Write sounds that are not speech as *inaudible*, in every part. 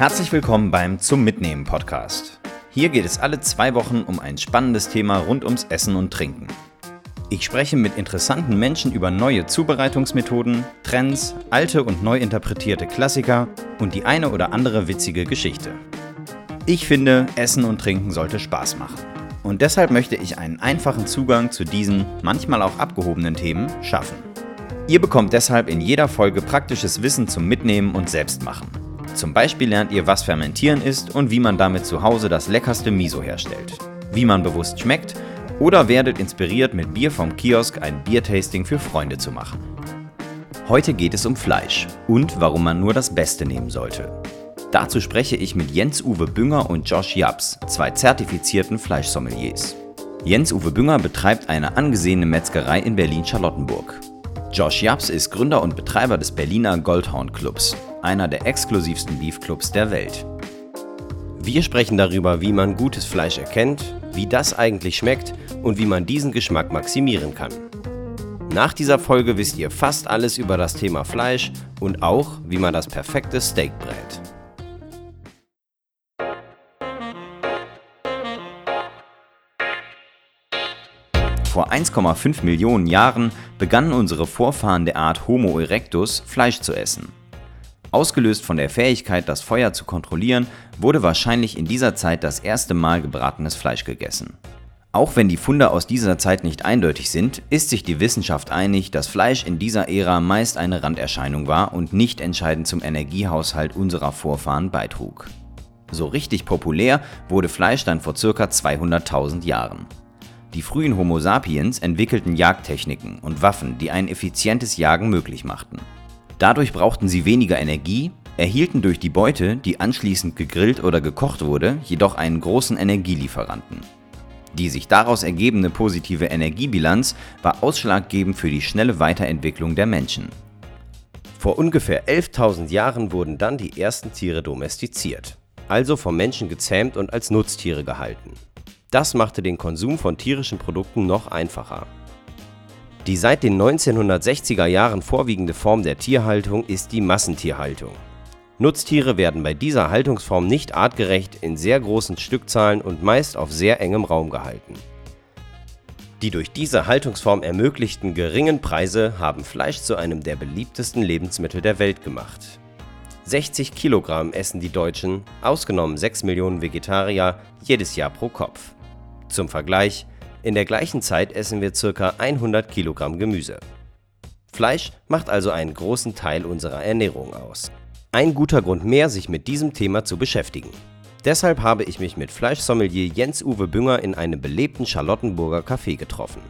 Herzlich willkommen beim Zum Mitnehmen Podcast. Hier geht es alle zwei Wochen um ein spannendes Thema rund ums Essen und Trinken. Ich spreche mit interessanten Menschen über neue Zubereitungsmethoden, Trends, alte und neu interpretierte Klassiker und die eine oder andere witzige Geschichte. Ich finde, Essen und Trinken sollte Spaß machen. Und deshalb möchte ich einen einfachen Zugang zu diesen, manchmal auch abgehobenen Themen schaffen. Ihr bekommt deshalb in jeder Folge praktisches Wissen zum Mitnehmen und Selbstmachen. Zum Beispiel lernt ihr, was Fermentieren ist und wie man damit zu Hause das leckerste Miso herstellt, wie man bewusst schmeckt oder werdet inspiriert, mit Bier vom Kiosk ein Biertasting für Freunde zu machen. Heute geht es um Fleisch und warum man nur das Beste nehmen sollte. Dazu spreche ich mit Jens-Uwe Bünger und Josh Japs, zwei zertifizierten Fleischsommeliers. Jens-Uwe Bünger betreibt eine angesehene Metzgerei in Berlin-Charlottenburg. Josh Japs ist Gründer und Betreiber des Berliner Goldhorn Clubs, einer der exklusivsten Beefclubs der Welt. Wir sprechen darüber, wie man gutes Fleisch erkennt, wie das eigentlich schmeckt und wie man diesen Geschmack maximieren kann. Nach dieser Folge wisst ihr fast alles über das Thema Fleisch und auch, wie man das perfekte Steak brät. Vor 1,5 Millionen Jahren begannen unsere Vorfahren der Art Homo erectus Fleisch zu essen. Ausgelöst von der Fähigkeit, das Feuer zu kontrollieren, wurde wahrscheinlich in dieser Zeit das erste Mal gebratenes Fleisch gegessen. Auch wenn die Funde aus dieser Zeit nicht eindeutig sind, ist sich die Wissenschaft einig, dass Fleisch in dieser Ära meist eine Randerscheinung war und nicht entscheidend zum Energiehaushalt unserer Vorfahren beitrug. So richtig populär wurde Fleisch dann vor ca. 200.000 Jahren. Die frühen Homo sapiens entwickelten Jagdtechniken und Waffen, die ein effizientes Jagen möglich machten. Dadurch brauchten sie weniger Energie, erhielten durch die Beute, die anschließend gegrillt oder gekocht wurde, jedoch einen großen Energielieferanten. Die sich daraus ergebende positive Energiebilanz war ausschlaggebend für die schnelle Weiterentwicklung der Menschen. Vor ungefähr 11.000 Jahren wurden dann die ersten Tiere domestiziert, also vom Menschen gezähmt und als Nutztiere gehalten. Das machte den Konsum von tierischen Produkten noch einfacher. Die seit den 1960er Jahren vorwiegende Form der Tierhaltung ist die Massentierhaltung. Nutztiere werden bei dieser Haltungsform nicht artgerecht in sehr großen Stückzahlen und meist auf sehr engem Raum gehalten. Die durch diese Haltungsform ermöglichten geringen Preise haben Fleisch zu einem der beliebtesten Lebensmittel der Welt gemacht. 60 Kilogramm essen die Deutschen, ausgenommen 6 Millionen Vegetarier, jedes Jahr pro Kopf. Zum Vergleich, in der gleichen Zeit essen wir ca. 100 Kilogramm Gemüse. Fleisch macht also einen großen Teil unserer Ernährung aus. Ein guter Grund mehr, sich mit diesem Thema zu beschäftigen. Deshalb habe ich mich mit Fleischsommelier Jens-Uwe Bünger in einem belebten Charlottenburger Café getroffen.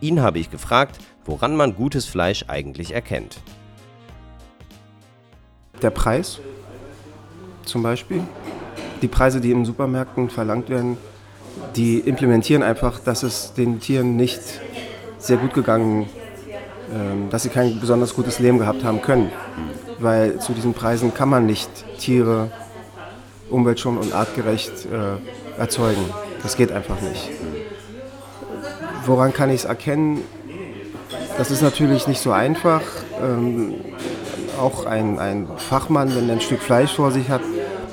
Ihn habe ich gefragt, woran man gutes Fleisch eigentlich erkennt. Der Preis zum Beispiel. Die Preise, die in Supermärkten verlangt werden, die implementieren einfach, dass es den Tieren nicht sehr gut gegangen, ähm, dass sie kein besonders gutes Leben gehabt haben können. Weil zu diesen Preisen kann man nicht Tiere umweltschonend und artgerecht äh, erzeugen. Das geht einfach nicht. Woran kann ich es erkennen? Das ist natürlich nicht so einfach. Ähm, auch ein, ein Fachmann, wenn er ein Stück Fleisch vor sich hat,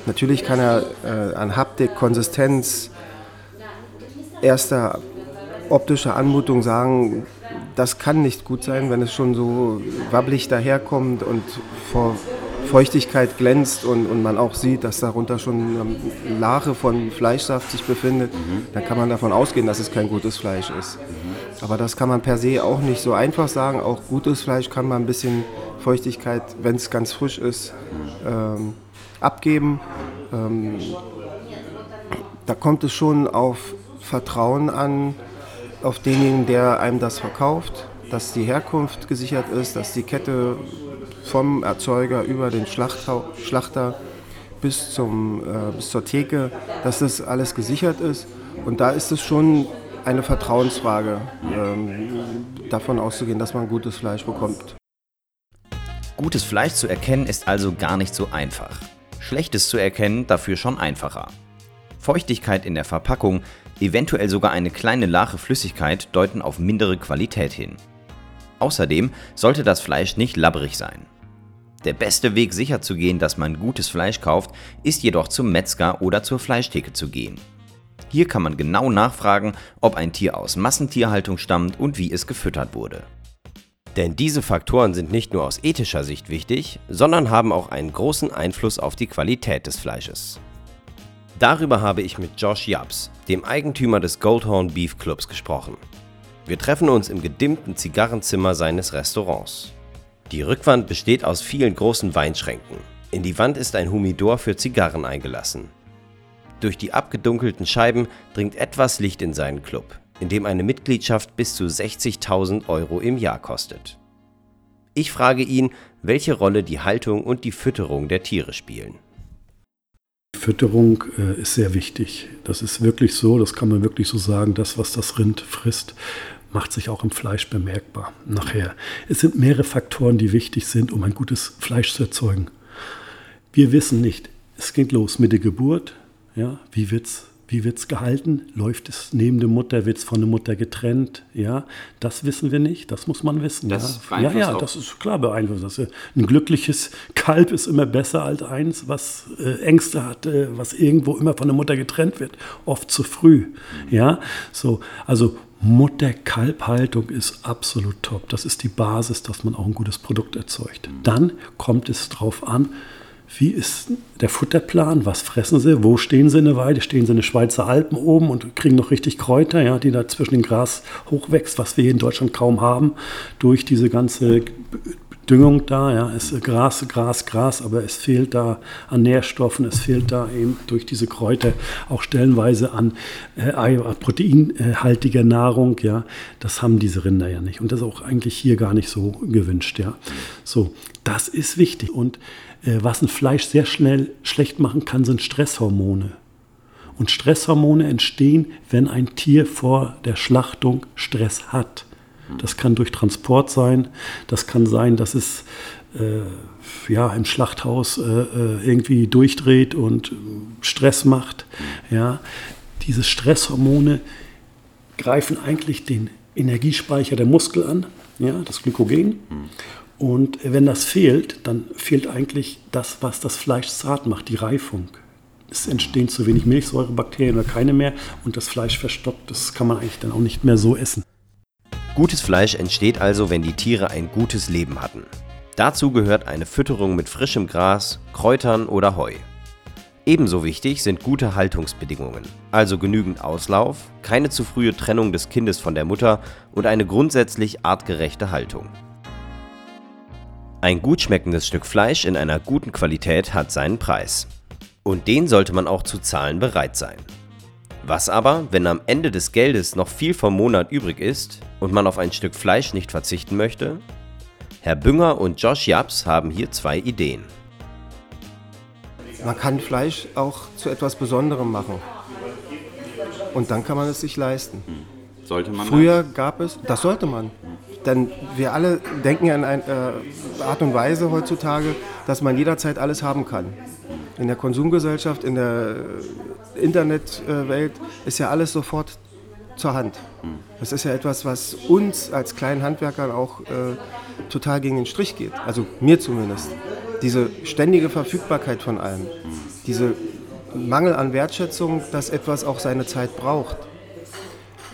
natürlich kann er äh, an Haptik, Konsistenz, erster optischer Anmutung sagen, das kann nicht gut sein, wenn es schon so wabbelig daherkommt und vor Feuchtigkeit glänzt und, und man auch sieht, dass darunter schon eine Lache von Fleischsaft sich befindet, mhm. dann kann man davon ausgehen, dass es kein gutes Fleisch ist. Mhm. Aber das kann man per se auch nicht so einfach sagen. Auch gutes Fleisch kann man ein bisschen Feuchtigkeit, wenn es ganz frisch ist, mhm. ähm, abgeben. Ähm, da kommt es schon auf Vertrauen an auf denjenigen, der einem das verkauft, dass die Herkunft gesichert ist, dass die Kette vom Erzeuger über den Schlachter bis, zum, äh, bis zur Theke, dass das alles gesichert ist. Und da ist es schon eine Vertrauensfrage, ähm, davon auszugehen, dass man gutes Fleisch bekommt. Gutes Fleisch zu erkennen ist also gar nicht so einfach. Schlechtes zu erkennen dafür schon einfacher. Feuchtigkeit in der Verpackung, eventuell sogar eine kleine Lache Flüssigkeit deuten auf mindere Qualität hin. Außerdem sollte das Fleisch nicht labbrig sein. Der beste Weg sicherzugehen, dass man gutes Fleisch kauft, ist jedoch zum Metzger oder zur Fleischtheke zu gehen. Hier kann man genau nachfragen, ob ein Tier aus Massentierhaltung stammt und wie es gefüttert wurde. Denn diese Faktoren sind nicht nur aus ethischer Sicht wichtig, sondern haben auch einen großen Einfluss auf die Qualität des Fleisches. Darüber habe ich mit Josh Japs, dem Eigentümer des Goldhorn Beef Clubs, gesprochen. Wir treffen uns im gedimmten Zigarrenzimmer seines Restaurants. Die Rückwand besteht aus vielen großen Weinschränken. In die Wand ist ein Humidor für Zigarren eingelassen. Durch die abgedunkelten Scheiben dringt etwas Licht in seinen Club, in dem eine Mitgliedschaft bis zu 60.000 Euro im Jahr kostet. Ich frage ihn, welche Rolle die Haltung und die Fütterung der Tiere spielen. Fütterung äh, ist sehr wichtig. Das ist wirklich so, das kann man wirklich so sagen, das, was das Rind frisst, macht sich auch im Fleisch bemerkbar nachher. Es sind mehrere Faktoren, die wichtig sind, um ein gutes Fleisch zu erzeugen. Wir wissen nicht, es geht los mit der Geburt, ja, wie wird es wie wird's gehalten? Läuft es neben der Mutter? Wird es von der Mutter getrennt? Ja, das wissen wir nicht. Das muss man wissen. Das ja, ja, ja das ist klar beeinflusst. Das. Ein glückliches Kalb ist immer besser als eins, was äh, Ängste hat, äh, was irgendwo immer von der Mutter getrennt wird. Oft zu früh. Mhm. Ja, so, also Mutter-Kalb-Haltung ist absolut top. Das ist die Basis, dass man auch ein gutes Produkt erzeugt. Mhm. Dann kommt es darauf an, wie ist der Futterplan? Was fressen sie? Wo stehen sie in der Weide? Stehen sie in den Schweizer Alpen oben und kriegen noch richtig Kräuter, ja, die da zwischen dem Gras hochwächst, was wir hier in Deutschland kaum haben, durch diese ganze Düngung da, ja, es ist Gras, Gras, Gras, aber es fehlt da an Nährstoffen, es fehlt da eben durch diese Kräuter auch stellenweise an äh, proteinhaltiger Nahrung, ja, das haben diese Rinder ja nicht und das ist auch eigentlich hier gar nicht so gewünscht, ja. So, das ist wichtig und äh, was ein Fleisch sehr schnell schlecht machen kann, sind Stresshormone. Und Stresshormone entstehen, wenn ein Tier vor der Schlachtung Stress hat. Das kann durch Transport sein, das kann sein, dass es äh, ja, im Schlachthaus äh, äh irgendwie durchdreht und Stress macht. Ja. Diese Stresshormone greifen eigentlich den Energiespeicher der Muskel an, ja, das Glykogen. Und wenn das fehlt, dann fehlt eigentlich das, was das Fleisch zart macht, die Reifung. Es entstehen zu wenig Milchsäurebakterien oder keine mehr und das Fleisch verstoppt. Das kann man eigentlich dann auch nicht mehr so essen. Gutes Fleisch entsteht also, wenn die Tiere ein gutes Leben hatten. Dazu gehört eine Fütterung mit frischem Gras, Kräutern oder Heu. Ebenso wichtig sind gute Haltungsbedingungen, also genügend Auslauf, keine zu frühe Trennung des Kindes von der Mutter und eine grundsätzlich artgerechte Haltung. Ein gut schmeckendes Stück Fleisch in einer guten Qualität hat seinen Preis. Und den sollte man auch zu zahlen bereit sein. Was aber, wenn am Ende des Geldes noch viel vom Monat übrig ist und man auf ein Stück Fleisch nicht verzichten möchte? Herr Bünger und Josh Japs haben hier zwei Ideen. Man kann Fleisch auch zu etwas Besonderem machen. Und dann kann man es sich leisten. Hm. Sollte man? Früher gab es, das sollte man. Denn wir alle denken ja in einer äh, Art und Weise heutzutage, dass man jederzeit alles haben kann. In der Konsumgesellschaft, in der Internetwelt ist ja alles sofort zur Hand. Das ist ja etwas, was uns als kleinen Handwerkern auch äh, total gegen den Strich geht. Also mir zumindest. Diese ständige Verfügbarkeit von allem. Diese Mangel an Wertschätzung, dass etwas auch seine Zeit braucht.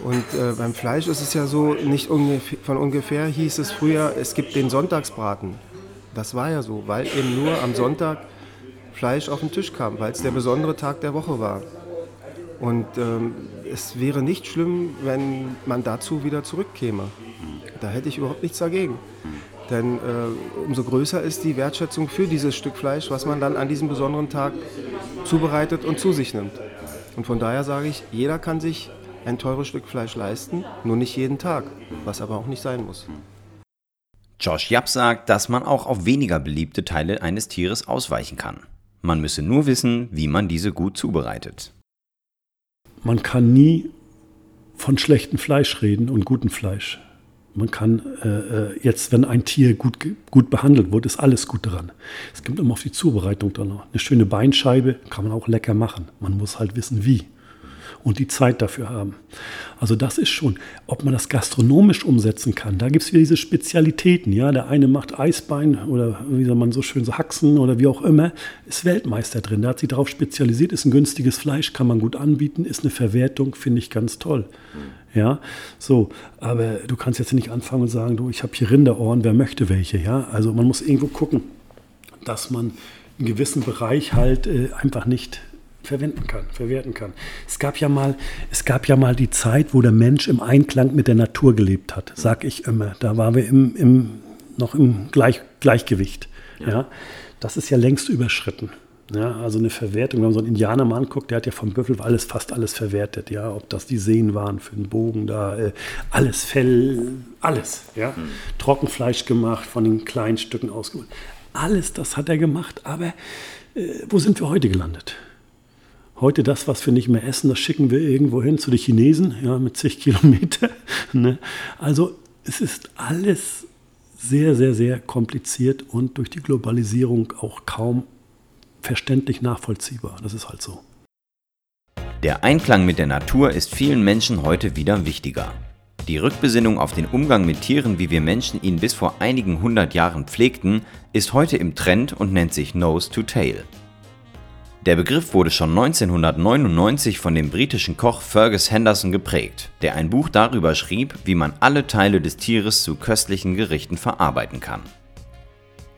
Und äh, beim Fleisch ist es ja so, nicht ungefähr, von ungefähr hieß es früher, es gibt den Sonntagsbraten. Das war ja so, weil eben nur am Sonntag Fleisch auf den Tisch kam, weil es der besondere Tag der Woche war. Und ähm, es wäre nicht schlimm, wenn man dazu wieder zurückkäme. Da hätte ich überhaupt nichts dagegen. Denn äh, umso größer ist die Wertschätzung für dieses Stück Fleisch, was man dann an diesem besonderen Tag zubereitet und zu sich nimmt. Und von daher sage ich, jeder kann sich ein teures Stück Fleisch leisten, nur nicht jeden Tag, was aber auch nicht sein muss. Josh Japp sagt, dass man auch auf weniger beliebte Teile eines Tieres ausweichen kann. Man müsse nur wissen, wie man diese gut zubereitet. Man kann nie von schlechtem Fleisch reden und gutem Fleisch. Man kann äh, äh jetzt, wenn ein Tier gut, gut behandelt wird, ist alles gut dran. Es kommt immer auf die Zubereitung dann. Eine schöne Beinscheibe kann man auch lecker machen. Man muss halt wissen, wie. Und die Zeit dafür haben. Also das ist schon, ob man das gastronomisch umsetzen kann. Da gibt es wieder diese Spezialitäten. Ja, der eine macht Eisbein oder wie soll man so schön so Haxen oder wie auch immer, ist Weltmeister drin. Der hat sich darauf spezialisiert, ist ein günstiges Fleisch, kann man gut anbieten, ist eine Verwertung, finde ich ganz toll. Ja, so, aber du kannst jetzt nicht anfangen und sagen, du, ich habe hier Rinderohren, wer möchte welche, ja? Also man muss irgendwo gucken, dass man einen gewissen Bereich halt äh, einfach nicht verwenden kann, verwerten kann. Es gab ja mal, es gab ja mal die Zeit, wo der Mensch im Einklang mit der Natur gelebt hat, sag ich immer. Da waren wir im, im, noch im Gleich, Gleichgewicht. Ja. ja. Das ist ja längst überschritten. Ja, also eine Verwertung, wenn man so einen Indianer mal anguckt, der hat ja vom Büffel alles, fast alles verwertet, ja, ob das die Sehnen waren für den Bogen da, äh, alles Fell, alles, ja, mhm. Trockenfleisch gemacht, von den kleinen Stücken ausgeholt. Alles das hat er gemacht, aber äh, wo sind wir heute gelandet? Heute das, was wir nicht mehr essen, das schicken wir irgendwo hin zu den Chinesen, ja, mit zig Kilometer. *laughs* Ne? Also es ist alles sehr, sehr, sehr kompliziert und durch die Globalisierung auch kaum verständlich nachvollziehbar. Das ist halt so. Der Einklang mit der Natur ist vielen Menschen heute wieder wichtiger. Die Rückbesinnung auf den Umgang mit Tieren, wie wir Menschen ihn bis vor einigen hundert Jahren pflegten, ist heute im Trend und nennt sich Nose to Tail. Der Begriff wurde schon 1999 von dem britischen Koch Fergus Henderson geprägt, der ein Buch darüber schrieb, wie man alle Teile des Tieres zu köstlichen Gerichten verarbeiten kann.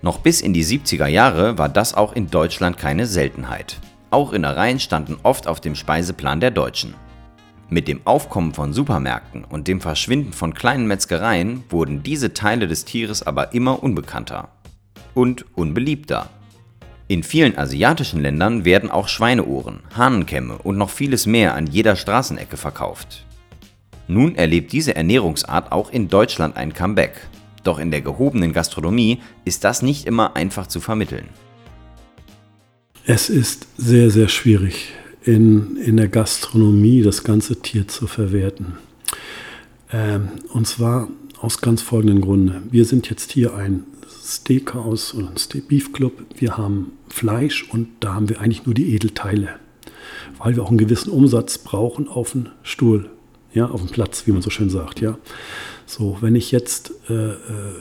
Noch bis in die 70er Jahre war das auch in Deutschland keine Seltenheit. Auch Innereien standen oft auf dem Speiseplan der Deutschen. Mit dem Aufkommen von Supermärkten und dem Verschwinden von kleinen Metzgereien wurden diese Teile des Tieres aber immer unbekannter und unbeliebter. In vielen asiatischen Ländern werden auch Schweineohren, Hahnenkämme und noch vieles mehr an jeder Straßenecke verkauft. Nun erlebt diese Ernährungsart auch in Deutschland ein Comeback. Doch in der gehobenen Gastronomie ist das nicht immer einfach zu vermitteln. Es ist sehr, sehr schwierig, in, in der Gastronomie das ganze Tier zu verwerten. Ähm, und zwar aus ganz folgenden Gründen. Wir sind jetzt hier ein Steakhouse oder ein Steak Beef Club. Wir haben Fleisch und da haben wir eigentlich nur die Edelteile, weil wir auch einen gewissen Umsatz brauchen auf den Stuhl, ja, auf dem Platz, wie man so schön sagt, ja. So, wenn ich jetzt äh, äh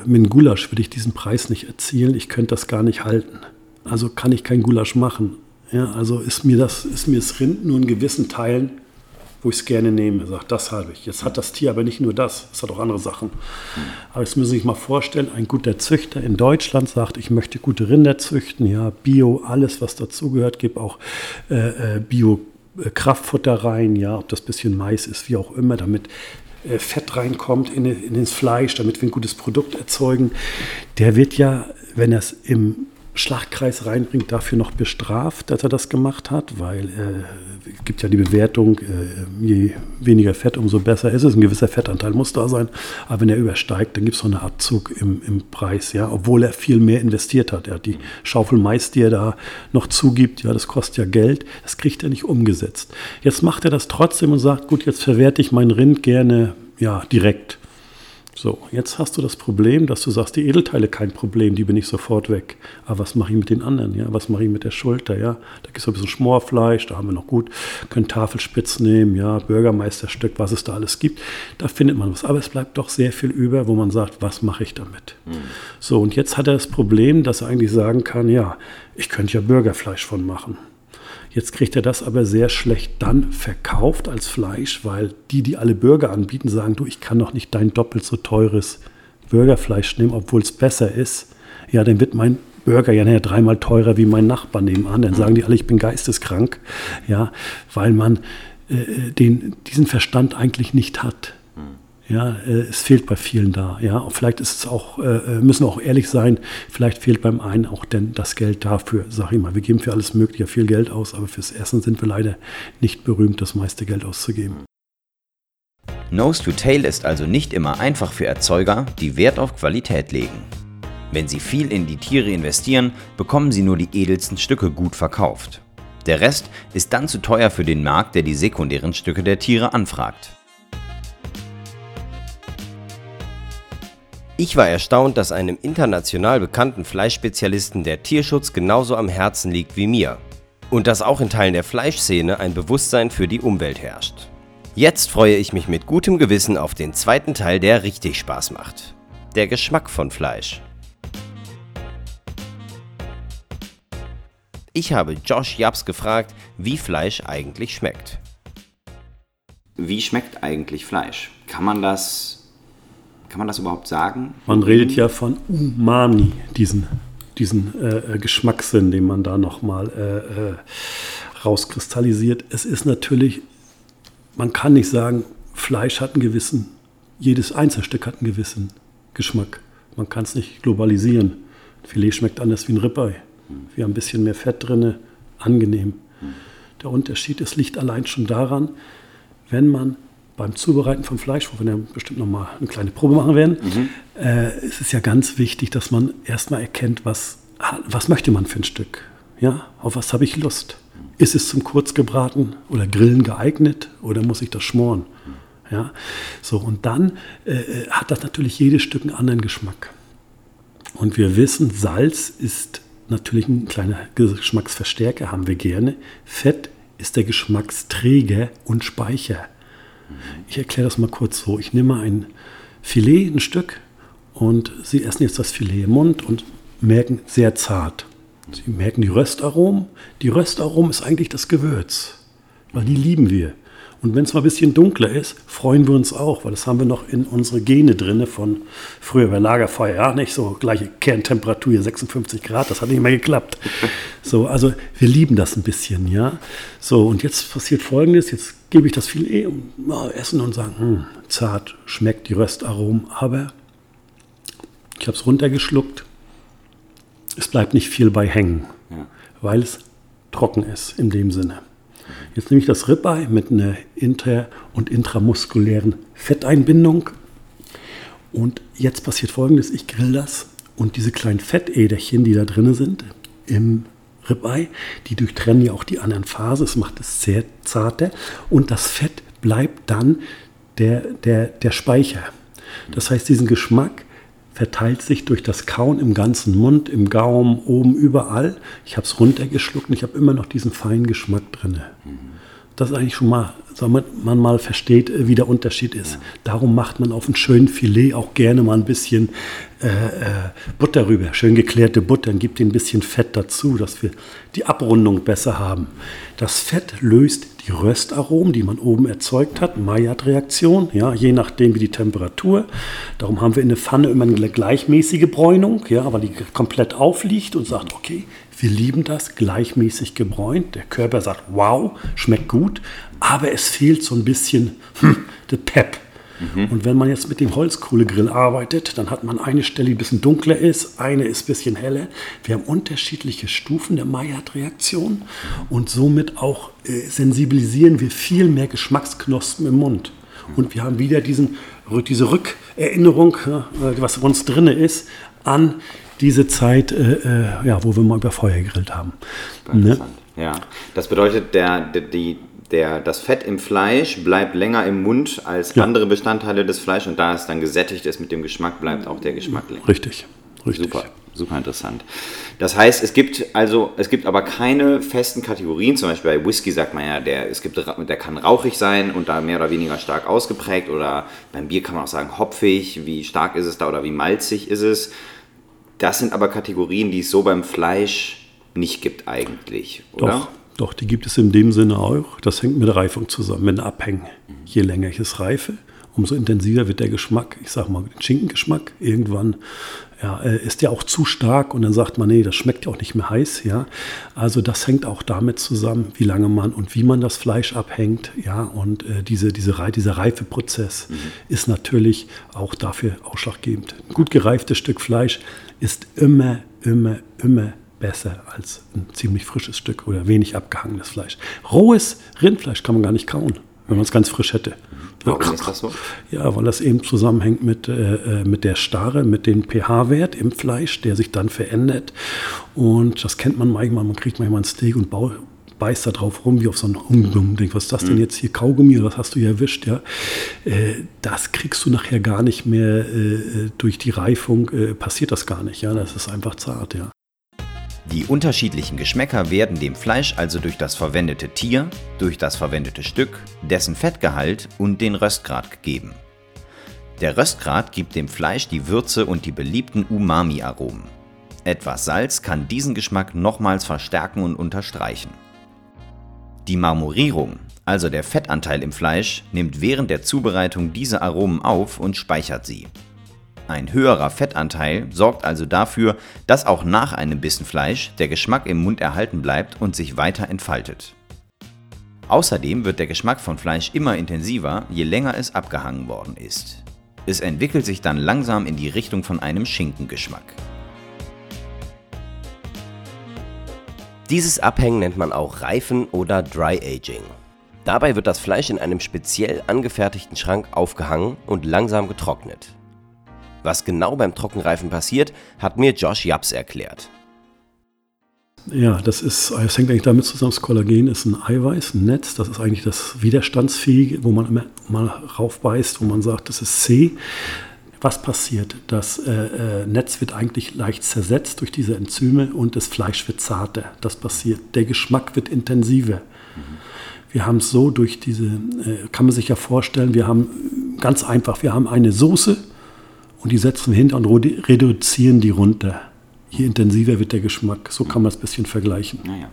mit einem Gulasch würde ich diesen Preis nicht erzielen, ich könnte das gar nicht halten. Also kann ich kein Gulasch machen. Ja, also ist mir das, ist mir das Rind nur in gewissen Teilen wo ich es gerne nehme. Sagt, das habe ich. Jetzt hat das Tier aber nicht nur das, es hat auch andere Sachen. Aber jetzt müssen Sie sich mal vorstellen, ein guter Züchter in Deutschland sagt, ich möchte gute Rinder züchten, ja, Bio, alles, was dazugehört, gebe auch äh, äh Bio. Kraftfutter rein, ja, ob das bisschen Mais ist, wie auch immer, damit äh, Fett reinkommt in, in das Fleisch, damit wir ein gutes Produkt erzeugen. Der wird ja, wenn er es im Schlachtkreis reinbringt, dafür noch bestraft, dass er das gemacht hat, weil äh, gibt ja die Bewertung, äh, je weniger Fett, umso besser ist es. Ein gewisser Fettanteil muss da sein, aber wenn er übersteigt, dann gibt es so einen Abzug im, im Preis, ja, obwohl er viel mehr investiert hat. Er hat die Schaufel Mais, die er da noch zugibt, ja, das kostet ja Geld, das kriegt er nicht umgesetzt. Jetzt macht er das trotzdem und sagt, gut, jetzt verwerte ich mein Rind gerne ja, direkt. So, jetzt hast du das Problem, dass du sagst, die Edelteile kein Problem, die bin ich sofort weg. Aber was mache ich mit den anderen? Ja? Was mache ich mit der Schulter? Ja? Da gibt es ein bisschen Schmorfleisch, da haben wir noch gut, können Tafelspitz nehmen, ja, Bürgermeisterstück, was es da alles gibt. Da findet man was. Aber es bleibt doch sehr viel über, wo man sagt, was mache ich damit? Mhm. So, und jetzt hat er das Problem, dass er eigentlich sagen kann, ja, ich könnte ja Bürgerfleisch von machen. Jetzt kriegt er das aber sehr schlecht dann verkauft als Fleisch, weil die, die alle Burger anbieten, sagen, du, ich kann doch nicht dein doppelt so teures Burgerfleisch nehmen, obwohl es besser ist. Ja, dann wird mein Burger ja nachher dreimal teurer wie mein Nachbar nebenan. Dann sagen die alle, ich bin geisteskrank. Ja, weil man äh, den, diesen Verstand eigentlich nicht hat. Ja, äh, es fehlt bei vielen da. Ja, vielleicht ist es auch, äh, äh, müssen wir auch ehrlich sein, vielleicht fehlt beim einen auch denn das Geld dafür. Sag ich mal, wir geben für alles Mögliche viel Geld aus, aber fürs Essen sind wir leider nicht berühmt, das meiste Geld auszugeben. Nose to Tail ist also nicht immer einfach für Erzeuger, die Wert auf Qualität legen. Wenn sie viel in die Tiere investieren, bekommen sie nur die edelsten Stücke gut verkauft. Der Rest ist dann zu teuer für den Markt, der die sekundären Stücke der Tiere anfragt. Ich war erstaunt, dass einem international bekannten Fleischspezialisten der Tierschutz genauso am Herzen liegt wie mir. Und dass auch in Teilen der Fleischszene ein Bewusstsein für die Umwelt herrscht. Jetzt freue ich mich mit gutem Gewissen auf den zweiten Teil, der richtig Spaß macht. Der Geschmack von Fleisch. Ich habe Josh Japs gefragt, wie Fleisch eigentlich schmeckt. Wie schmeckt eigentlich Fleisch? Kann man das, kann man das überhaupt sagen? Man redet ja von Umami, diesen, diesen äh, Geschmackssinn, den man da nochmal äh, äh, rauskristallisiert. Es ist natürlich, man kann nicht sagen, Fleisch hat einen gewissen, jedes Einzelstück hat einen gewissen Geschmack. Man kann es nicht globalisieren. Filet schmeckt anders wie ein Ribeye. Wir haben ein bisschen mehr Fett drin, angenehm. Der Unterschied ist, liegt allein schon daran, wenn man beim Zubereiten von Fleisch, wo wir ja bestimmt nochmal eine kleine Probe machen werden, mhm. äh, ist es ja ganz wichtig, dass man erstmal erkennt, was, was möchte man für ein Stück. Ja, auf was habe ich Lust? Ist es zum Kurzgebraten oder Grillen geeignet oder muss ich das schmoren? Ja, so und dann äh, äh hat das natürlich jedes Stück einen anderen Geschmack. Und wir wissen, Salz ist natürlich ein kleiner Geschmacksverstärker, haben wir gerne. Fett ist der Geschmacksträger und Speicher. Ich erkläre das mal kurz so. Ich nehme ein Filet, ein Stück, und Sie essen jetzt das Filet im Mund und merken sehr zart. Sie merken die Röstaromen. Die Röstaromen ist eigentlich das Gewürz, weil die lieben wir. Und wenn es mal ein bisschen dunkler ist, freuen wir uns auch, weil das haben wir noch in unsere Gene drin von früher bei Lagerfeuer. Ja, nicht so gleiche Kerntemperatur hier 56 Grad, das hat nicht mehr geklappt. So, also wir lieben das ein bisschen, ja. So, und jetzt passiert Folgendes: Jetzt gebe ich das und mal essen und sagen, hm, zart, schmeckt die Röstaromen, aber ich habe es runtergeschluckt. Es bleibt nicht viel bei hängen, ja. weil es trocken ist in dem Sinne. Jetzt nehme ich das Ribeye mit einer inter- und intramuskulären Fetteinbindung. Und jetzt passiert folgendes: Ich grill das und diese kleinen Fettäderchen, die da drin sind im Ribeye, die durchtrennen ja auch die anderen Phasen. Es macht es sehr zarter und das Fett bleibt dann der, der, der Speicher. Das heißt, diesen Geschmack verteilt sich durch das Kauen im ganzen Mund, im Gaumen, oben, überall. Ich habe es runtergeschluckt und ich habe immer noch diesen feinen Geschmack drin. Das ist eigentlich schon mal, damit man mal versteht, wie der Unterschied ist. Ja. Darum macht man auf ein schönes Filet auch gerne mal ein bisschen äh, äh, Butter rüber, schön geklärte Butter, und gibt ein bisschen Fett dazu, dass wir die Abrundung besser haben. Das Fett löst die Röstaromen, die man oben erzeugt hat, Maillard-Reaktion, ja, je nachdem wie die Temperatur. Darum haben wir in der Pfanne immer eine gleichmäßige Bräunung, ja, weil die komplett aufliegt und sagt, okay, wir lieben das, gleichmäßig gebräunt. Der Körper sagt, wow, schmeckt gut, aber es fehlt so ein bisschen hm, der Pep. Mhm. Und wenn man jetzt mit dem Holzkohlegrill arbeitet, dann hat man eine Stelle, die ein bisschen dunkler ist, eine ist ein bisschen heller. Wir haben unterschiedliche Stufen der Maillard-Reaktion und somit auch äh, sensibilisieren wir viel mehr Geschmacksknospen im Mund. Und wir haben wieder diesen, diese Rückerinnerung, äh, was uns drin ist, an diese Zeit, äh, äh, ja, wo wir mal über Feuer gegrillt haben. Ne? Ja, das bedeutet, der, der, die, der, das Fett im Fleisch bleibt länger im Mund als ja. andere Bestandteile des Fleisches und da es dann gesättigt ist mit dem Geschmack, bleibt auch der Geschmack länger. Richtig, richtig. Super, super interessant. Das heißt, es gibt also, es gibt aber keine festen Kategorien. Zum Beispiel bei Whisky sagt man ja, der, es gibt, der kann rauchig sein und da mehr oder weniger stark ausgeprägt. Oder beim Bier kann man auch sagen hopfig, wie stark ist es da oder wie malzig ist es. Das sind aber Kategorien, die es so beim Fleisch nicht gibt eigentlich, oder? Doch, doch, die gibt es in dem Sinne auch. Das hängt mit der Reifung zusammen, mit Abhängen. Je länger ich es reife, umso intensiver wird der Geschmack. Ich sage mal, den Schinkengeschmack. Irgendwann ja, äh, ist der auch zu stark und dann sagt man, nee, das schmeckt ja auch nicht mehr heiß. Ja, also das hängt auch damit zusammen, wie lange man und wie man das Fleisch abhängt. Ja, und äh, diese, diese, dieser Reifeprozess mhm. ist natürlich auch dafür ausschlaggebend. Ein gut gereiftes Stück Fleisch ist immer, immer, immer besser als ein ziemlich frisches Stück oder wenig abgehangenes Fleisch. Rohes Rindfleisch kann man gar nicht kauen, wenn man es ganz frisch hätte. Warum ist das so? Ja, weil das eben zusammenhängt mit, äh, äh mit der Starre, mit dem pH-Wert im Fleisch, der sich dann verändert. Und das kennt man manchmal, man kriegt manchmal ein Steak und beißt da drauf rum, wie auf so einen Unglum. Denkt, was ist das denn mhm. jetzt hier? Kaugummi oder was hast du hier erwischt? Ja? Äh, das kriegst du nachher gar nicht mehr äh, durch die Reifung, äh, passiert das gar nicht. Ja? Das ist einfach zart, ja. Die unterschiedlichen Geschmäcker werden dem Fleisch also durch das verwendete Tier, durch das verwendete Stück, dessen Fettgehalt und den Röstgrad gegeben. Der Röstgrad gibt dem Fleisch die Würze und die beliebten Umami-Aromen. Etwas Salz kann diesen Geschmack nochmals verstärken und unterstreichen. Die Marmorierung, also der Fettanteil im Fleisch, nimmt während der Zubereitung diese Aromen auf und speichert sie. Ein höherer Fettanteil sorgt also dafür, dass auch nach einem Bissen Fleisch der Geschmack im Mund erhalten bleibt und sich weiter entfaltet. Außerdem wird der Geschmack von Fleisch immer intensiver, je länger es abgehangen worden ist. Es entwickelt sich dann langsam in die Richtung von einem Schinkengeschmack. Dieses Abhängen nennt man auch Reifen oder Dry Aging. Dabei wird das Fleisch in einem speziell angefertigten Schrank aufgehangen und langsam getrocknet. Was genau beim Trockenreifen passiert, hat mir Josh Japs erklärt. Ja, das ist, es hängt eigentlich damit zusammen, das Kollagen ist ein Eiweiß, ein Netz, das ist eigentlich das Widerstandsfähige, wo man immer mal raufbeißt, wo man sagt, das ist C. Was passiert? Das äh, äh, Netz wird eigentlich leicht zersetzt durch diese Enzyme und das Fleisch wird zarter. Das passiert. Der Geschmack wird intensiver. Mhm. Wir haben es so durch diese, äh, kann man sich ja vorstellen, wir haben ganz einfach, wir haben eine Soße, und die setzen hinter und reduzieren die runter. Je intensiver wird der Geschmack. So kann man es ein bisschen vergleichen. Naja.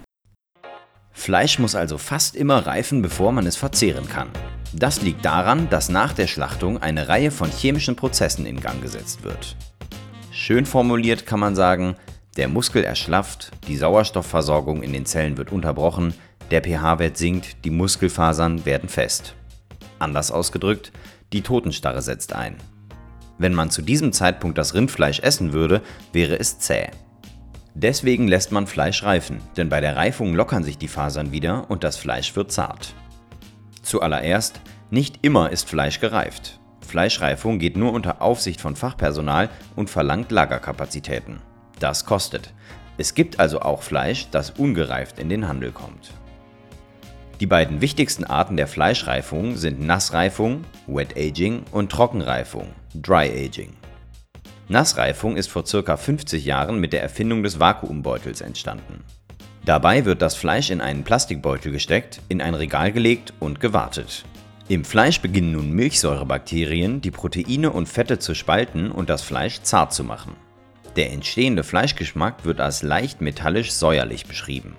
Fleisch muss also fast immer reifen, bevor man es verzehren kann. Das liegt daran, dass nach der Schlachtung eine Reihe von chemischen Prozessen in Gang gesetzt wird. Schön formuliert kann man sagen, der Muskel erschlafft, die Sauerstoffversorgung in den Zellen wird unterbrochen, der pH-Wert sinkt, die Muskelfasern werden fest. Anders ausgedrückt, die Totenstarre setzt ein. Wenn man zu diesem Zeitpunkt das Rindfleisch essen würde, wäre es zäh. Deswegen lässt man Fleisch reifen, denn bei der Reifung lockern sich die Fasern wieder und das Fleisch wird zart. Zuallererst, nicht immer ist Fleisch gereift. Fleischreifung geht nur unter Aufsicht von Fachpersonal und verlangt Lagerkapazitäten. Das kostet. Es gibt also auch Fleisch, das ungereift in den Handel kommt. Die beiden wichtigsten Arten der Fleischreifung sind Nassreifung (Wet Aging) und Trockenreifung (Dry Aging). Nassreifung ist vor ca. 50 Jahren mit der Erfindung des Vakuumbeutels entstanden. Dabei wird das Fleisch in einen Plastikbeutel gesteckt, in ein Regal gelegt und gewartet. Im Fleisch beginnen nun Milchsäurebakterien, die Proteine und Fette zu spalten und das Fleisch zart zu machen. Der entstehende Fleischgeschmack wird als leicht metallisch-säuerlich beschrieben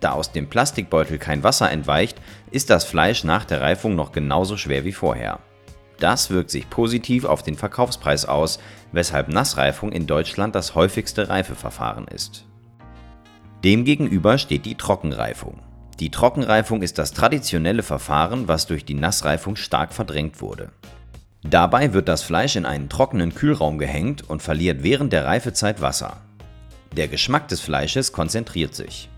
da aus dem Plastikbeutel kein Wasser entweicht, ist das Fleisch nach der Reifung noch genauso schwer wie vorher. Das wirkt sich positiv auf den Verkaufspreis aus, weshalb Nassreifung in Deutschland das häufigste Reifeverfahren ist. Demgegenüber steht die Trockenreifung. Die Trockenreifung ist das traditionelle Verfahren, was durch die Nassreifung stark verdrängt wurde. Dabei wird das Fleisch in einen trockenen Kühlraum gehängt und verliert während der Reifezeit Wasser. Der Geschmack des Fleisches konzentriert sich.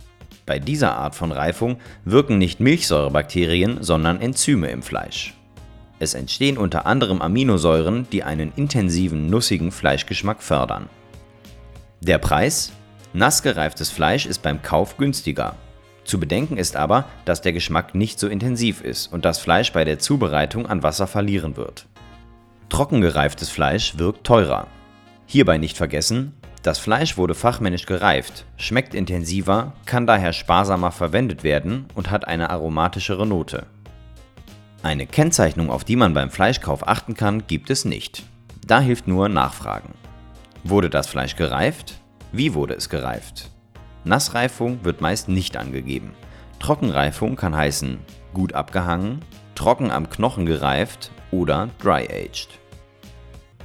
Bei dieser Art von Reifung wirken nicht Milchsäurebakterien, sondern Enzyme im Fleisch. Es entstehen unter anderem Aminosäuren, die einen intensiven, nussigen Fleischgeschmack fördern. Der Preis? Nass gereiftes Fleisch ist beim Kauf günstiger. Zu bedenken ist aber, dass der Geschmack nicht so intensiv ist und das Fleisch bei der Zubereitung an Wasser verlieren wird. Trocken gereiftes Fleisch wirkt teurer. Hierbei nicht vergessen, das Fleisch wurde fachmännisch gereift, schmeckt intensiver, kann daher sparsamer verwendet werden und hat eine aromatischere Note. Eine Kennzeichnung, auf die man beim Fleischkauf achten kann, gibt es nicht. Da hilft nur Nachfragen. Wurde das Fleisch gereift? Wie wurde es gereift? Nassreifung wird meist nicht angegeben. Trockenreifung kann heißen gut abgehangen, trocken am Knochen gereift oder dry aged.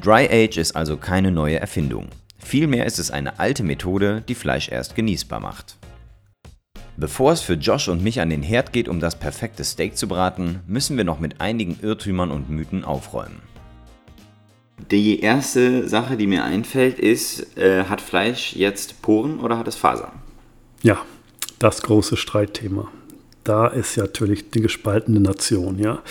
Dry Age ist also keine neue Erfindung. Vielmehr ist es eine alte Methode, die Fleisch erst genießbar macht. Bevor es für Josh und mich an den Herd geht, um das perfekte Steak zu braten, müssen wir noch mit einigen Irrtümern und Mythen aufräumen. Die erste Sache, die mir einfällt, ist, äh, hat Fleisch jetzt Poren oder hat es Fasern? Ja, das große Streitthema. Da ist ja natürlich die gespaltene Nation, ja.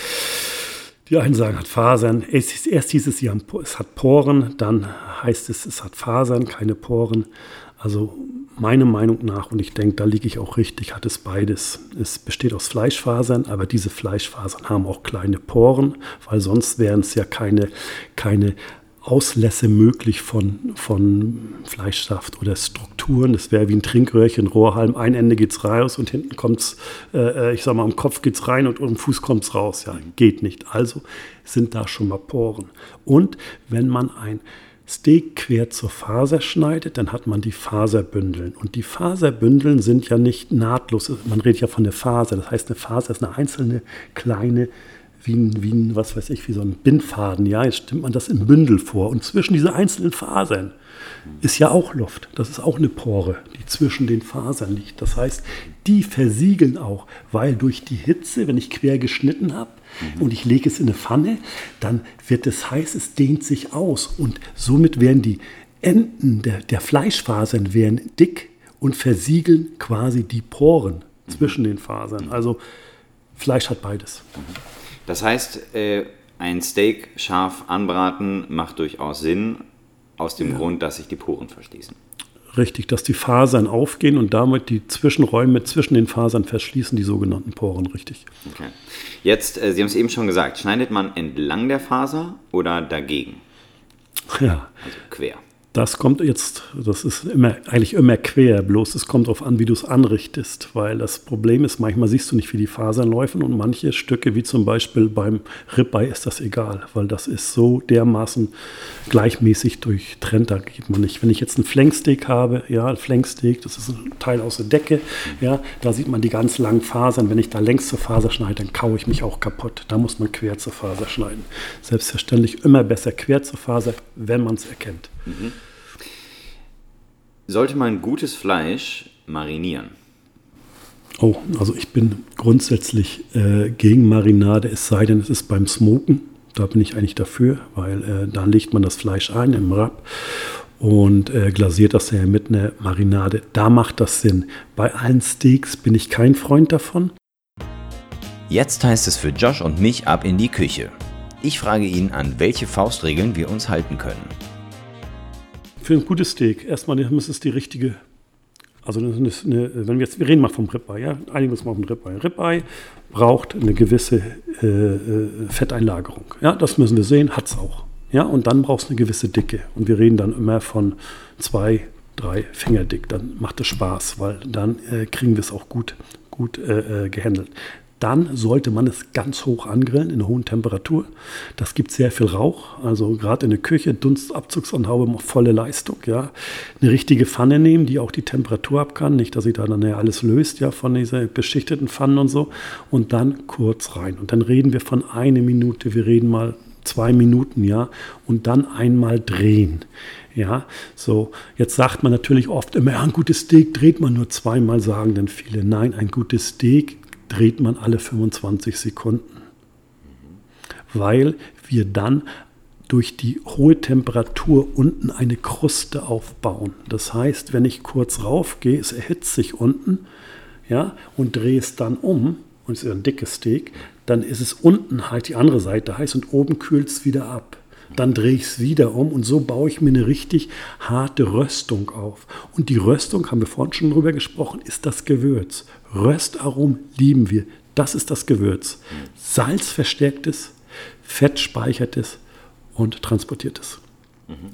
Die einen sagen, hat Fasern. Erst, erst hieß es, es hat Poren, dann heißt es, es hat Fasern, keine Poren. Also meiner Meinung nach, und ich denke, da liege ich auch richtig, hat es beides. Es besteht aus Fleischfasern, aber diese Fleischfasern haben auch kleine Poren, weil sonst wären es ja keine, keine Auslässe möglich von, von Fleischsaft oder Strukturen. Das wäre wie ein Trinkröhrchen, Rohrhalm. Ein Ende geht es raus und hinten kommt es, äh, ich sag mal, am Kopf geht es rein und am Fuß kommt es raus. Ja, geht nicht. Also sind da schon mal Poren. Und wenn man ein Steak quer zur Faser schneidet, dann hat man die Faserbündeln. Und die Faserbündeln sind ja nicht nahtlos. Man redet ja von der Faser. Das heißt, eine Faser ist eine einzelne kleine wie ein, wie ein, was weiß ich, wie so ein Bindfaden. Ja, jetzt stimmt man das im Bündel vor. Und zwischen diese einzelnen Fasern ist ja auch Luft. Das ist auch eine Pore, die zwischen den Fasern liegt. Das heißt, die versiegeln auch, weil durch die Hitze, wenn ich quer geschnitten habe mhm. und ich lege es in eine Pfanne, dann wird es heiß, es dehnt sich aus. Und somit werden die Enden der, der Fleischfasern werden dick und versiegeln quasi die Poren mhm. zwischen den Fasern. Also Fleisch hat beides. Das heißt, äh, ein Steak scharf anbraten macht durchaus Sinn, aus dem ja. Grund, dass sich die Poren verschließen. Richtig, dass die Fasern aufgehen und damit die Zwischenräume zwischen den Fasern verschließen, die sogenannten Poren, richtig. Okay. Jetzt, äh, Sie haben es eben schon gesagt, schneidet man entlang der Faser oder dagegen? Ja. Also quer. Das kommt jetzt, das ist immer, eigentlich immer quer, bloß es kommt darauf an, wie du es anrichtest, weil das Problem ist, manchmal siehst du nicht, wie die Fasern laufen und manche Stücke, wie zum Beispiel beim Ribeye, ist das egal, weil das ist so dermaßen gleichmäßig durchtrennt, da geht man nicht. Wenn ich jetzt einen Flanksteak habe, ja, ein Flanksteak, das ist ein Teil aus der Decke, ja, da sieht man die ganz langen Fasern. Wenn ich da längs zur Faser schneide, dann kaue ich mich auch kaputt. Da muss man quer zur Faser schneiden. Selbstverständlich immer besser quer zur Faser, wenn man es erkennt. Mhm. Sollte man gutes Fleisch marinieren? Oh, also ich bin grundsätzlich äh, gegen Marinade, es sei denn, es ist beim Smoken. Da bin ich eigentlich dafür, weil äh, da legt man das Fleisch ein im Rab und äh, glasiert das ja mit einer Marinade. Da macht das Sinn. Bei allen Steaks bin ich kein Freund davon. Jetzt heißt es für Josh und mich ab in die Küche. Ich frage ihn, an welche Faustregeln wir uns halten können für ein gutes Steak, erstmal muss es die richtige, also eine, eine, wenn wir jetzt, wir reden mal vom Ribeye, ja, einigen uns mal den Ribeye. Ribeye braucht eine gewisse äh, äh, Fetteinlagerung, ja, das müssen wir sehen, hat es auch, ja, und dann braucht es eine gewisse Dicke. Und wir reden dann immer von zwei, drei Finger dick, dann macht es Spaß, weil dann äh, kriegen wir es auch gut, gut äh, äh gehandelt dann sollte man es ganz hoch angrillen in hohen Temperatur. Das gibt sehr viel Rauch, also gerade in der Küche, Dunstabzugsanhaube, volle Leistung. Ja. Eine richtige Pfanne nehmen, die auch die Temperatur ab kann, nicht, dass sich da dann ja alles löst ja, von dieser beschichteten Pfannen und so. Und dann kurz rein. Und dann reden wir von einer Minute, wir reden mal zwei Minuten, ja, und dann einmal drehen. Ja, so, jetzt sagt man natürlich oft immer, ein gutes Steak dreht man nur zweimal, sagen dann viele. Nein, ein gutes Steak dreht man alle 25 Sekunden, weil wir dann durch die hohe Temperatur unten eine Kruste aufbauen. Das heißt, wenn ich kurz raufgehe, es erhitzt sich unten ja, und drehe es dann um, und es ist ein dickes Steak, dann ist es unten halt die andere Seite heiß und oben kühlt es wieder ab. Dann drehe ich es wieder um und so baue ich mir eine richtig harte Röstung auf. Und die Röstung, haben wir vorhin schon drüber gesprochen, ist das Gewürz. Röstarom lieben wir. Das ist das Gewürz. Salz verstärktes, Fett speichertes und transportiertes. Mhm.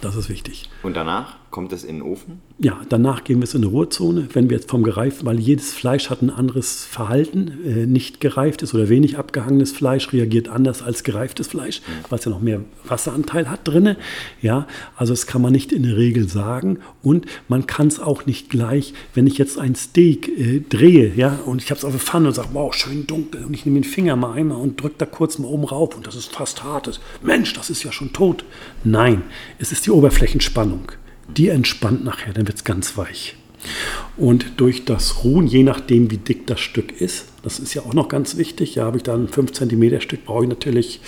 Das ist wichtig. Und danach kommt es in den Ofen? Ja, danach gehen wir es in eine Ruhezone. Wenn wir jetzt vom gereiften, weil jedes Fleisch hat ein anderes Verhalten. Äh, nicht gereiftes oder wenig abgehangenes Fleisch reagiert anders als gereiftes Fleisch, mhm. weil es ja noch mehr Wasseranteil hat drin. Ja, also das kann man nicht in der Regel sagen. Und man kann es auch nicht gleich, wenn ich jetzt ein Steak äh, drehe, ja, und ich habe es auf der Pfanne und sage, wow, schön dunkel. Und ich nehme den Finger mal einmal und drücke da kurz mal oben rauf und das ist fast hartes. Mensch, das ist ja schon tot. Nein, es ist die Oberflächenspannung die entspannt nachher, dann wird es ganz weich. Und durch das Ruhen, je nachdem wie dick das Stück ist, das ist ja auch noch ganz wichtig, ja, habe ich da ein 5 cm Stück, brauche ich natürlich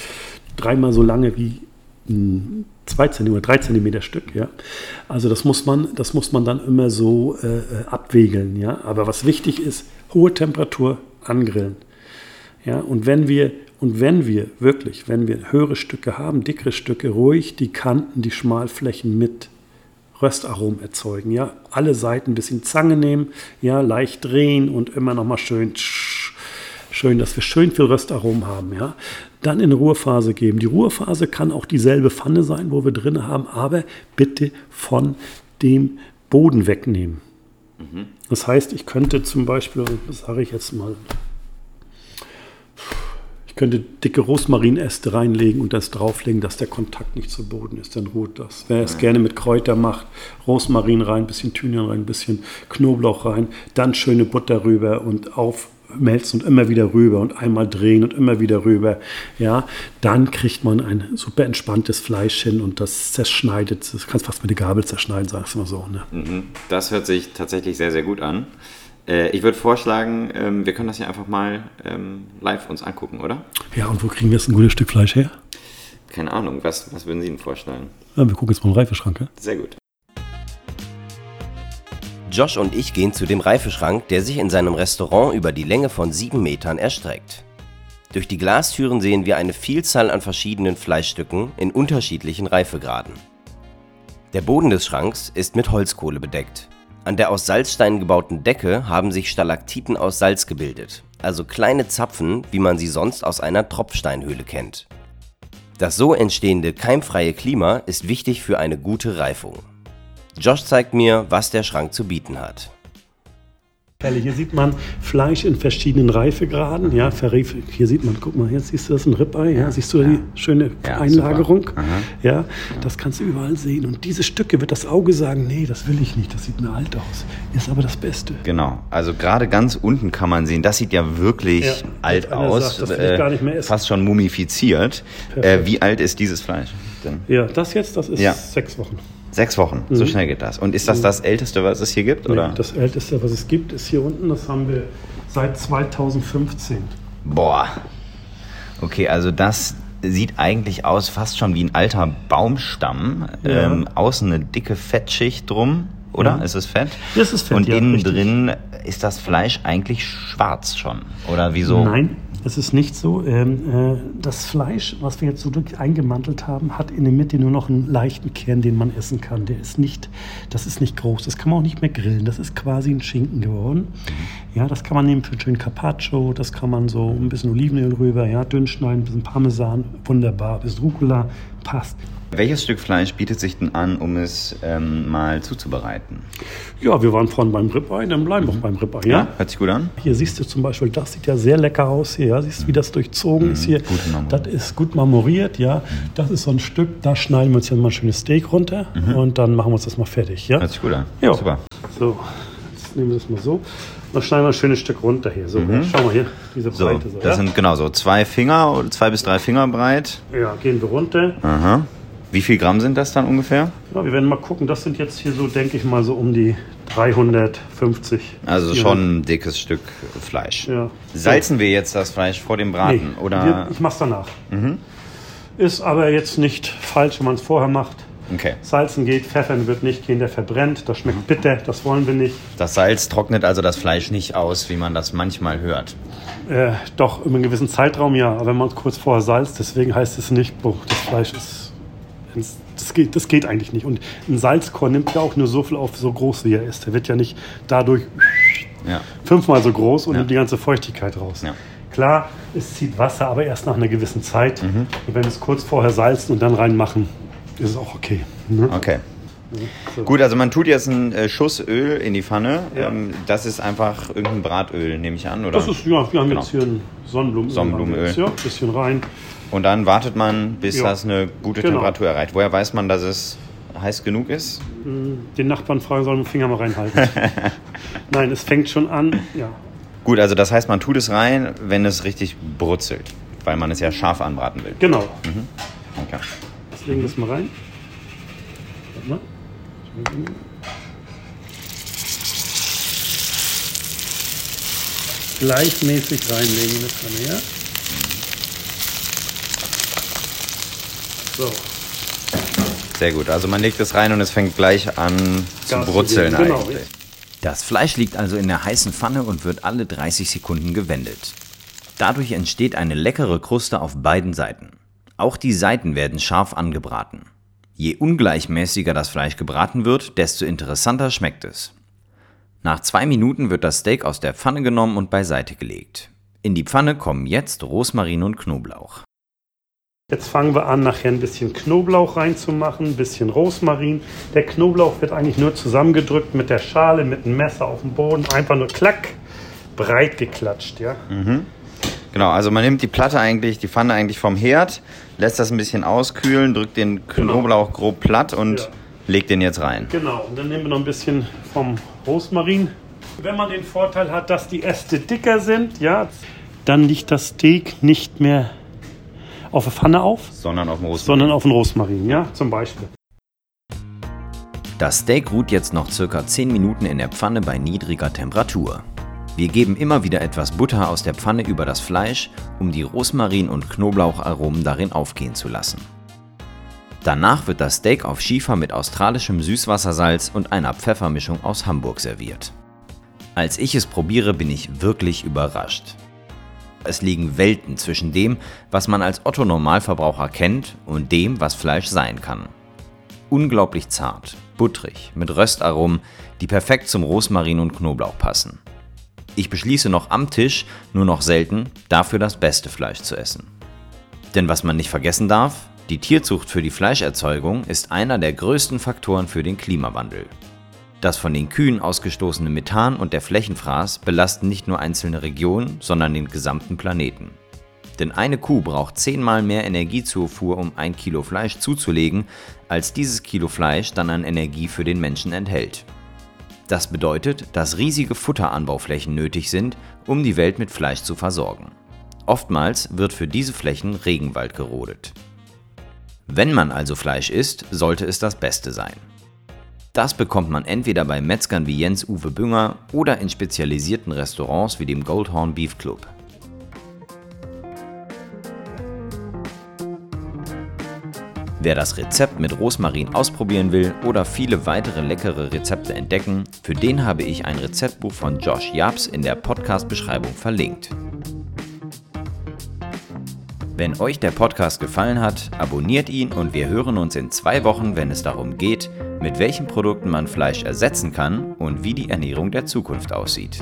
dreimal so lange wie ein 2 cm oder 3 cm Stück, ja. Also das muss man, das muss man dann immer so äh, äh, abwägeln, ja. Aber was wichtig ist, hohe Temperatur angrillen. Ja, und wenn wir, und wenn wir wirklich, wenn wir höhere Stücke haben, dickere Stücke, ruhig die Kanten, die Schmalflächen mit Röstaromen erzeugen. Ja, alle Seiten ein bisschen Zange nehmen, ja, leicht drehen und immer noch mal schön schön, dass wir schön viel Röstaromen haben, ja. Dann in Ruhephase geben. Die Ruhephase kann auch dieselbe Pfanne sein, wo wir drin haben, aber bitte von dem Boden wegnehmen. Mhm. Das heißt, ich könnte zum Beispiel, das sage ich jetzt mal, ich könnte dicke Rosmarinäste reinlegen und das drauflegen, dass der Kontakt nicht zu Boden ist. Dann ruht das. Wer es gerne mit Kräuter macht, Rosmarin rein, bisschen Thymian rein, bisschen Knoblauch rein, dann schöne Butter rüber und aufmelzen und immer wieder rüber und einmal drehen und immer wieder rüber. Ja, dann kriegt man ein super entspanntes Fleisch hin und das zerschneidet. Das kannst fast mit der Gabel zerschneiden, sagst du mal so. Ne? Mhm. Das hört sich tatsächlich sehr, sehr gut an. Äh, ich würde vorschlagen, ähm, wir können das ja einfach mal ähm, live uns angucken, oder? Ja, und wo kriegen wir jetzt ein gutes Stück Fleisch her? Keine Ahnung, was, was würden Sie denn vorstellen? Ja, wir gucken jetzt mal im Reifeschrank. Ja? Sehr gut. Josh und ich gehen zu dem Reifeschrank, der sich in seinem Restaurant über die Länge von sieben Metern erstreckt. Durch die Glastüren sehen wir eine Vielzahl an verschiedenen Fleischstücken in unterschiedlichen Reifegraden. Der Boden des Schranks ist mit Holzkohle bedeckt. An der aus Salzsteinen gebauten Decke haben sich Stalaktiten aus Salz gebildet, also kleine Zapfen, wie man sie sonst aus einer Tropfsteinhöhle kennt. Das so entstehende keimfreie Klima ist wichtig für eine gute Reifung. Josh zeigt mir, was der Schrank zu bieten hat. Hier sieht man Fleisch in verschiedenen Reifegraden. Ja, hier sieht man, guck mal, jetzt siehst du das ein Ribeye. Ja, siehst du die schöne ja, Einlagerung? Ja, das kannst du überall sehen. Und diese Stücke wird das Auge sagen, nee, das will ich nicht, das sieht mir alt aus. Ist aber das Beste. Genau, also gerade ganz unten kann man sehen, das sieht ja wirklich ja, alt aus, sagt, äh, fast schon mumifiziert. Äh, wie alt ist dieses Fleisch denn? Ja, das jetzt, das ist sechs Wochen. Sechs Wochen, mhm. so schnell geht das. Und ist das mhm. das Älteste, was es hier gibt? Nee, oder? Das Älteste, was es gibt, ist hier unten. Das haben wir seit 2015. Boah. Okay, also das sieht eigentlich aus fast schon wie ein alter Baumstamm. Ja. Ähm, außen eine dicke Fettschicht drum, oder? Ja. Ist es Fett? Das ist Fett. Und ja, innen richtig. drin ist das Fleisch eigentlich schwarz schon. Oder wieso? Nein, es ist nicht so. Ähm, äh, das Fleisch, was wir jetzt so eingemantelt haben, hat in der Mitte nur noch einen leichten Kern, den man essen kann. Der ist nicht, das ist nicht groß. Das kann man auch nicht mehr grillen. Das ist quasi ein Schinken geworden. Mhm. Ja, das kann man nehmen für einen schönen Carpaccio. Das kann man so ein bisschen Olivenöl rüber, ja, dünn schneiden, ein bisschen Parmesan, wunderbar. Bis Rucola passt. Welches Stück Fleisch bietet sich denn an, um es ähm, mal zuzubereiten? Ja, wir waren vorhin beim Ribeye, dann bleiben wir mhm. beim Ribeye. Ja? ja? hört sich gut an. Hier siehst du zum Beispiel, das sieht ja sehr lecker aus hier. Ja? Siehst du, wie das durchzogen mhm. ist hier? Gut das ist gut marmoriert, ja. Mhm. Das ist so ein Stück, da schneiden wir uns jetzt mal ein schönes Steak runter mhm. und dann machen wir uns das mal fertig. Ja? Hört sich gut an. Ja. Super. So, jetzt nehmen wir das mal so. Dann schneiden wir ein schönes Stück runter hier. So, mhm. schau mal hier, diese Breite. So, das ja? sind genau so zwei Finger, oder zwei bis drei Finger breit. Ja, gehen wir runter. Aha. Wie viel Gramm sind das dann ungefähr? Ja, wir werden mal gucken. Das sind jetzt hier so, denke ich mal, so um die 350. Also schon ein dickes Stück Fleisch. Ja. Salzen wir jetzt das Fleisch vor dem Braten? Nee, oder? Wir, ich mach's danach. Mhm. Ist aber jetzt nicht falsch, wenn man es vorher macht. Okay. Salzen geht, Pfeffern wird nicht gehen, der verbrennt, das schmeckt bitter, das wollen wir nicht. Das Salz trocknet also das Fleisch nicht aus, wie man das manchmal hört. Äh, doch, in einem gewissen Zeitraum ja, aber wenn man es kurz vorher salzt, deswegen heißt es nicht, boah, das Fleisch ist das geht, das geht eigentlich nicht. Und ein Salzkorn nimmt ja auch nur so viel auf, so groß wie er ist. Der wird ja nicht dadurch ja. fünfmal so groß und ja. nimmt die ganze Feuchtigkeit raus. Ja. Klar, es zieht Wasser, aber erst nach einer gewissen Zeit. Mhm. Und wenn wir es kurz vorher salzen und dann reinmachen, ist es auch okay. Ne? Okay. So. Gut, also man tut jetzt einen äh, Schuss Öl in die Pfanne. Ja. Ähm, das ist einfach irgendein Bratöl, nehme ich an, oder? Das ist, ja, wir haben genau. jetzt hier ein Sonnenblumenöl. Sonnenblumenöl. Ja, ein bisschen rein. Und dann wartet man, bis ja. das eine gute genau. Temperatur erreicht. Woher weiß man, dass es heiß genug ist? Hm, den Nachbarn fragen soll den Finger mal reinhalten. *laughs* Nein, es fängt schon an, ja. Gut, also das heißt, man tut es rein, wenn es richtig brutzelt, weil man es ja scharf anbraten will. Genau. Mhm. Okay. Jetzt legen wir es mal rein. Warte mal. Gleichmäßig reinlegen in das Pfanne, ja? So. Sehr gut. Also man legt es rein und es fängt gleich an zu Gas brutzeln genau. eigentlich. Das Fleisch liegt also in der heißen Pfanne und wird alle 30 Sekunden gewendet. Dadurch entsteht eine leckere Kruste auf beiden Seiten. Auch die Seiten werden scharf angebraten. Je ungleichmäßiger das Fleisch gebraten wird, desto interessanter schmeckt es. Nach zwei Minuten wird das Steak aus der Pfanne genommen und beiseite gelegt. In die Pfanne kommen jetzt Rosmarin und Knoblauch. Jetzt fangen wir an, nachher ein bisschen Knoblauch reinzumachen, ein bisschen Rosmarin. Der Knoblauch wird eigentlich nur zusammengedrückt mit der Schale, mit dem Messer auf dem Boden. Einfach nur klack, breit geklatscht, ja. Mhm. Genau, also man nimmt die Platte eigentlich, die Pfanne eigentlich vom Herd, lässt das ein bisschen auskühlen, drückt den Knoblauch genau. grob platt und ja. legt den jetzt rein. Genau, und dann nehmen wir noch ein bisschen vom Rosmarin. Wenn man den Vorteil hat, dass die Äste dicker sind, ja, dann liegt das Steak nicht mehr auf der Pfanne auf, sondern auf dem Rosmarin. Sondern auf dem Rosmarin, ja, zum Beispiel. Das Steak ruht jetzt noch circa 10 Minuten in der Pfanne bei niedriger Temperatur. Wir geben immer wieder etwas Butter aus der Pfanne über das Fleisch, um die Rosmarin- und Knoblaucharomen darin aufgehen zu lassen. Danach wird das Steak auf Schiefer mit australischem Süßwassersalz und einer Pfeffermischung aus Hamburg serviert. Als ich es probiere, bin ich wirklich überrascht. Es liegen Welten zwischen dem, was man als Otto Normalverbraucher kennt und dem, was Fleisch sein kann. Unglaublich zart, butterig, mit Röstaromen, die perfekt zum Rosmarin und Knoblauch passen. Ich beschließe noch am Tisch, nur noch selten, dafür das beste Fleisch zu essen. Denn was man nicht vergessen darf, die Tierzucht für die Fleischerzeugung ist einer der größten Faktoren für den Klimawandel. Das von den Kühen ausgestoßene Methan und der Flächenfraß belasten nicht nur einzelne Regionen, sondern den gesamten Planeten. Denn eine Kuh braucht zehnmal mehr Energiezufuhr, um ein Kilo Fleisch zuzulegen, als dieses Kilo Fleisch dann an Energie für den Menschen enthält. Das bedeutet, dass riesige Futteranbauflächen nötig sind, um die Welt mit Fleisch zu versorgen. Oftmals wird für diese Flächen Regenwald gerodet. Wenn man also Fleisch isst, sollte es das Beste sein. Das bekommt man entweder bei Metzgern wie Jens Uwe Bünger oder in spezialisierten Restaurants wie dem Goldhorn Beef Club. Wer das Rezept mit Rosmarin ausprobieren will oder viele weitere leckere Rezepte entdecken, für den habe ich ein Rezeptbuch von Josh Jabs in der Podcast-Beschreibung verlinkt. Wenn euch der Podcast gefallen hat, abonniert ihn und wir hören uns in zwei Wochen, wenn es darum geht, mit welchen Produkten man Fleisch ersetzen kann und wie die Ernährung der Zukunft aussieht.